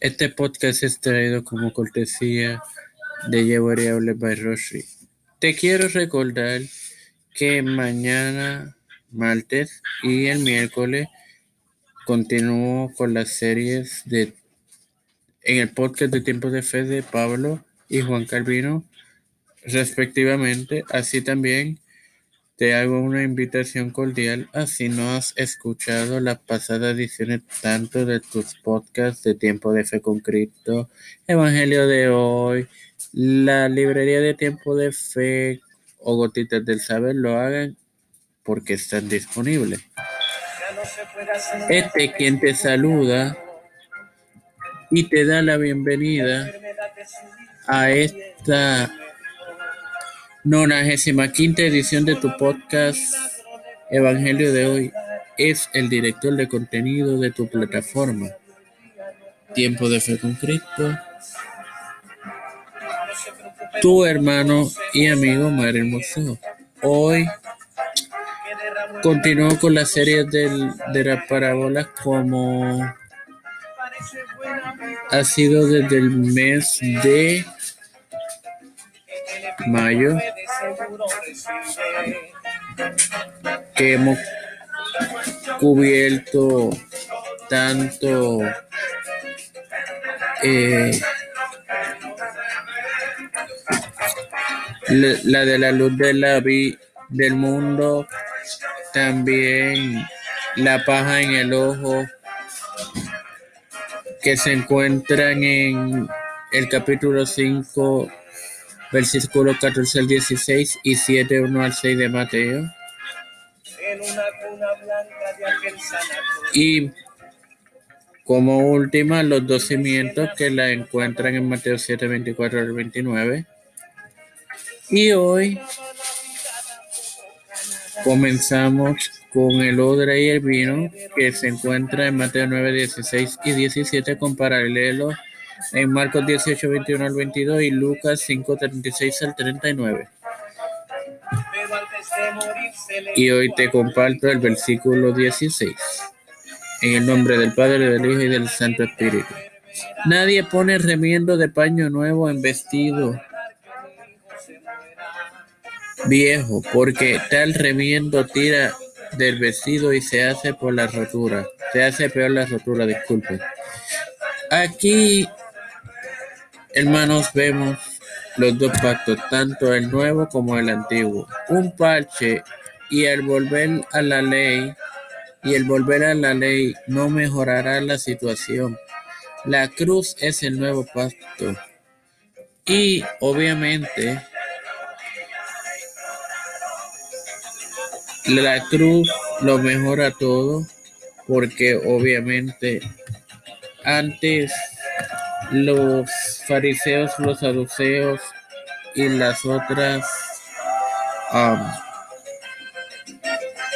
Este podcast es traído como cortesía de Llevariable by Roshi. Te quiero recordar que mañana, martes y el miércoles continúo con las series de en el podcast de Tiempo de Fe de Pablo y Juan Calvino, respectivamente. Así también te hago una invitación cordial a si no has escuchado las pasadas ediciones tanto de tus podcasts de Tiempo de Fe con Cristo, Evangelio de hoy, la librería de Tiempo de Fe o Gotitas del Saber, lo hagan porque están disponibles. Este quien te saluda y te da la bienvenida a esta 95 edición de tu podcast Evangelio de hoy es el director de contenido de tu plataforma. Tiempo de fe con Cristo. Tu hermano y amigo Mario Hermoso. Hoy continúo con la serie del, de las parábolas como ha sido desde el mes de mayo que hemos cubierto tanto eh, la de la luz de la vi, del mundo, también la paja en el ojo, que se encuentran en el capítulo 5 versículos 14 al 16 y 7, 1 al 6 de Mateo. Y como última, los dos cimientos que la encuentran en Mateo 7, 24 al 29. Y hoy comenzamos con el odra y el vino que se encuentra en Mateo 9, 16 y 17 con paralelo en Marcos 18, 21 al 22 y Lucas 5, 36 al 39. Y hoy te comparto el versículo 16. En el nombre del Padre, del Hijo y del Santo Espíritu. Nadie pone remiendo de paño nuevo en vestido viejo, porque tal remiendo tira del vestido y se hace por la rotura. Se hace peor la rotura, disculpe. Aquí Hermanos, vemos los dos pactos, tanto el nuevo como el antiguo. Un parche y el volver a la ley y el volver a la ley no mejorará la situación. La cruz es el nuevo pacto. Y obviamente la cruz lo mejora todo porque obviamente antes los fariseos, los saduceos y las otras um,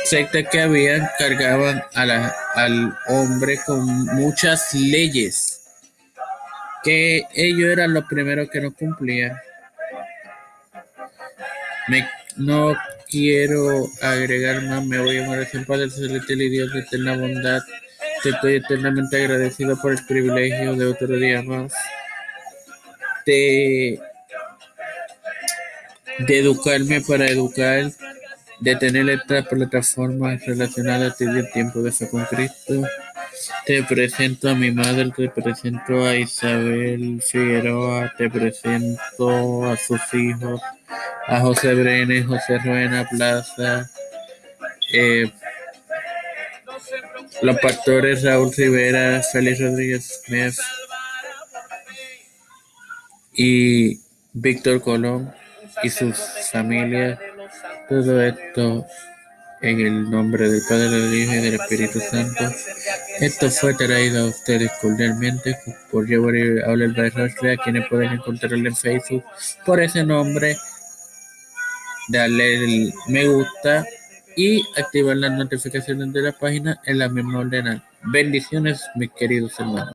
sectas que habían cargaban al hombre con muchas leyes que ellos eran los primeros que no cumplían. Me, no quiero agregar más, me voy a morir en Padre Celestial y Dios de eterna bondad. Estoy eternamente agradecido por el privilegio de otro día más de, de educarme para educar, de tener estas plataformas relacionadas desde tiempo de fe con Cristo. Te presento a mi madre, te presento a Isabel Figueroa, te presento a sus hijos, a José Brenes, José Ruena Plaza, eh, los pastores Raúl Rivera, Félix Rodríguez Smith y Víctor Colón y sus familias. Todo esto en el nombre del Padre, del Hijo y del Espíritu Santo. Esto fue traído a ustedes cordialmente por Llevar Habla el a quienes pueden encontrarlo en Facebook por ese nombre. Darle el me gusta y activar las notificaciones de la página en la misma ordenanza. Bendiciones, mis queridos hermanos.